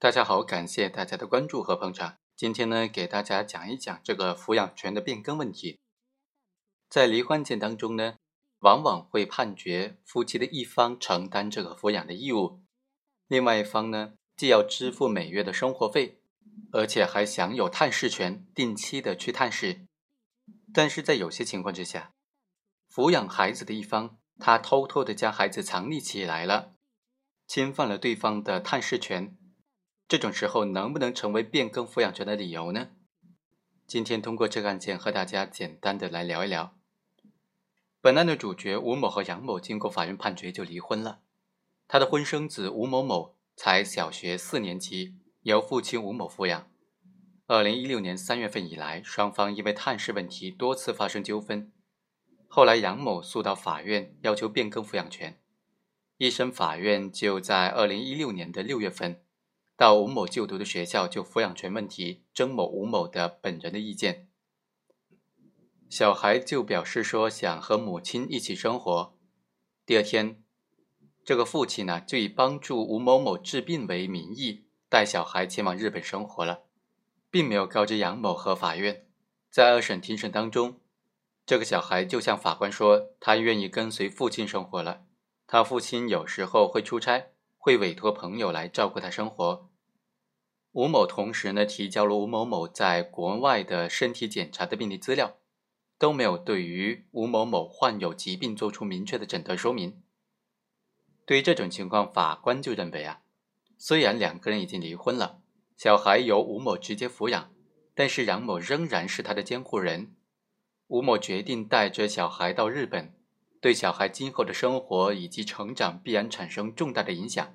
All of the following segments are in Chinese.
大家好，感谢大家的关注和捧场。今天呢，给大家讲一讲这个抚养权的变更问题。在离婚件当中呢，往往会判决夫妻的一方承担这个抚养的义务，另外一方呢，既要支付每月的生活费，而且还享有探视权，定期的去探视。但是在有些情况之下，抚养孩子的一方他偷偷的将孩子藏匿起来了，侵犯了对方的探视权。这种时候能不能成为变更抚养权的理由呢？今天通过这个案件和大家简单的来聊一聊。本案的主角吴某和杨某经过法院判决就离婚了。他的婚生子吴某某才小学四年级，由父亲吴某抚养。二零一六年三月份以来，双方因为探视问题多次发生纠纷。后来杨某诉到法院要求变更抚养权，一审法院就在二零一六年的六月份。到吴某就读的学校就抚养权问题征某吴某的本人的意见，小孩就表示说想和母亲一起生活。第二天，这个父亲呢就以帮助吴某某治病为名义带小孩前往日本生活了，并没有告知杨某和法院。在二审庭审当中，这个小孩就向法官说他愿意跟随父亲生活了，他父亲有时候会出差，会委托朋友来照顾他生活。吴某同时呢提交了吴某某在国外的身体检查的病历资料，都没有对于吴某某患有疾病做出明确的诊断说明。对于这种情况，法官就认为啊，虽然两个人已经离婚了，小孩由吴某直接抚养，但是杨某仍然是他的监护人。吴某决定带着小孩到日本，对小孩今后的生活以及成长必然产生重大的影响。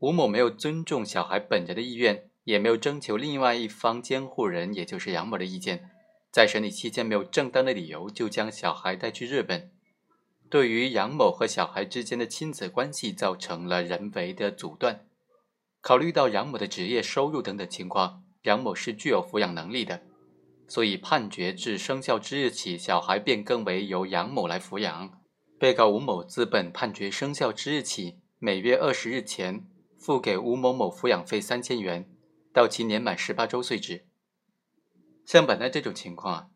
吴某没有尊重小孩本人的意愿，也没有征求另外一方监护人，也就是杨某的意见，在审理期间没有正当的理由就将小孩带去日本，对于杨某和小孩之间的亲子关系造成了人为的阻断。考虑到杨某的职业、收入等等情况，杨某是具有抚养能力的，所以判决至生效之日起，小孩变更为由杨某来抚养。被告吴某自本判决生效之日起，每月二十日前。付给吴某某抚养费三千元，到其年满十八周岁止。像本案这种情况啊，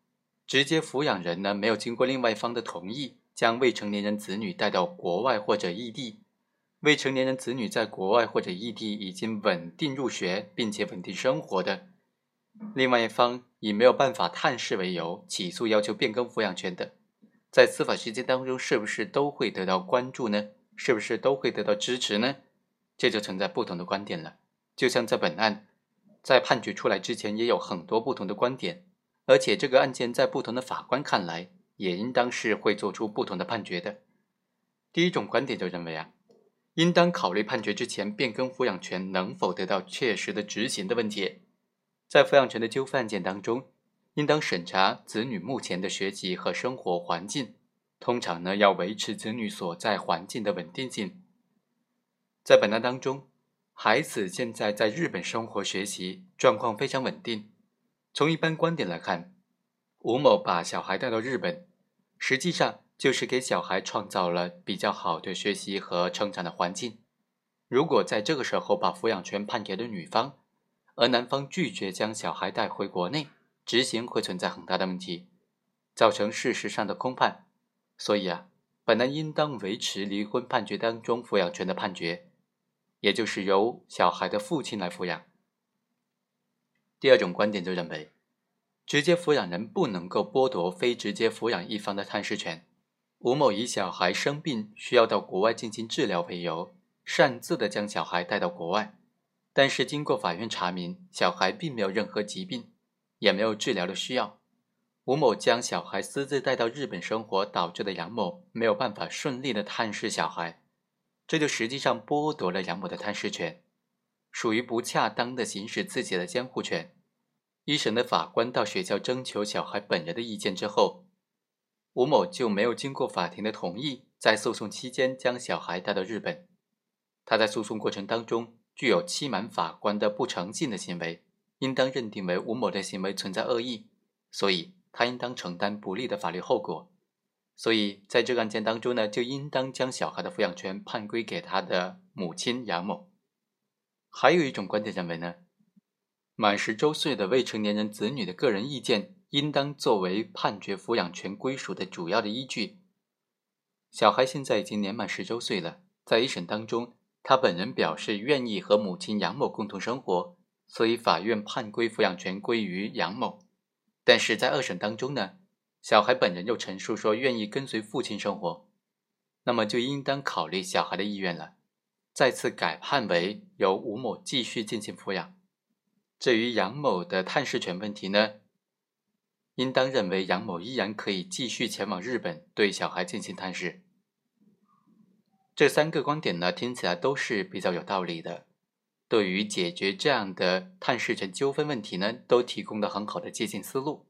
直接抚养人呢没有经过另外一方的同意，将未成年人子女带到国外或者异地，未成年人子女在国外或者异地已经稳定入学并且稳定生活的，另外一方以没有办法探视为由起诉要求变更抚养权的，在司法实践当中是不是都会得到关注呢？是不是都会得到支持呢？这就存在不同的观点了，就像在本案在判决出来之前，也有很多不同的观点，而且这个案件在不同的法官看来，也应当是会做出不同的判决的。第一种观点就认为啊，应当考虑判决之前变更抚养权能否得到确实的执行的问题，在抚养权的纠纷案件当中，应当审查子女目前的学习和生活环境，通常呢要维持子女所在环境的稳定性。在本案当中，孩子现在在日本生活学习，状况非常稳定。从一般观点来看，吴某把小孩带到日本，实际上就是给小孩创造了比较好的学习和成长的环境。如果在这个时候把抚养权判给了女方，而男方拒绝将小孩带回国内执行，会存在很大的问题，造成事实上的空判。所以啊，本案应当维持离婚判决当中抚养权的判决。也就是由小孩的父亲来抚养。第二种观点就认为，直接抚养人不能够剥夺非直接抚养一方的探视权。吴某以小孩生病需要到国外进行治疗为由，擅自的将小孩带到国外，但是经过法院查明，小孩并没有任何疾病，也没有治疗的需要。吴某将小孩私自带到日本生活，导致的杨某没有办法顺利的探视小孩。这就实际上剥夺了杨某的探视权，属于不恰当的行使自己的监护权。一审的法官到学校征求小孩本人的意见之后，吴某就没有经过法庭的同意，在诉讼期间将小孩带到日本。他在诉讼过程当中具有欺瞒法官的不诚信的行为，应当认定为吴某的行为存在恶意，所以他应当承担不利的法律后果。所以，在这个案件当中呢，就应当将小孩的抚养权判归给他的母亲杨某。还有一种观点认为呢，满十周岁的未成年人子女的个人意见应当作为判决抚养权归属的主要的依据。小孩现在已经年满十周岁了，在一审当中，他本人表示愿意和母亲杨某共同生活，所以法院判归抚养权归于杨某。但是在二审当中呢，小孩本人又陈述说愿意跟随父亲生活，那么就应当考虑小孩的意愿了。再次改判为由吴某继续进行抚养。至于杨某的探视权问题呢，应当认为杨某依然可以继续前往日本对小孩进行探视。这三个观点呢，听起来都是比较有道理的，对于解决这样的探视权纠纷问题呢，都提供了很好的借鉴思路。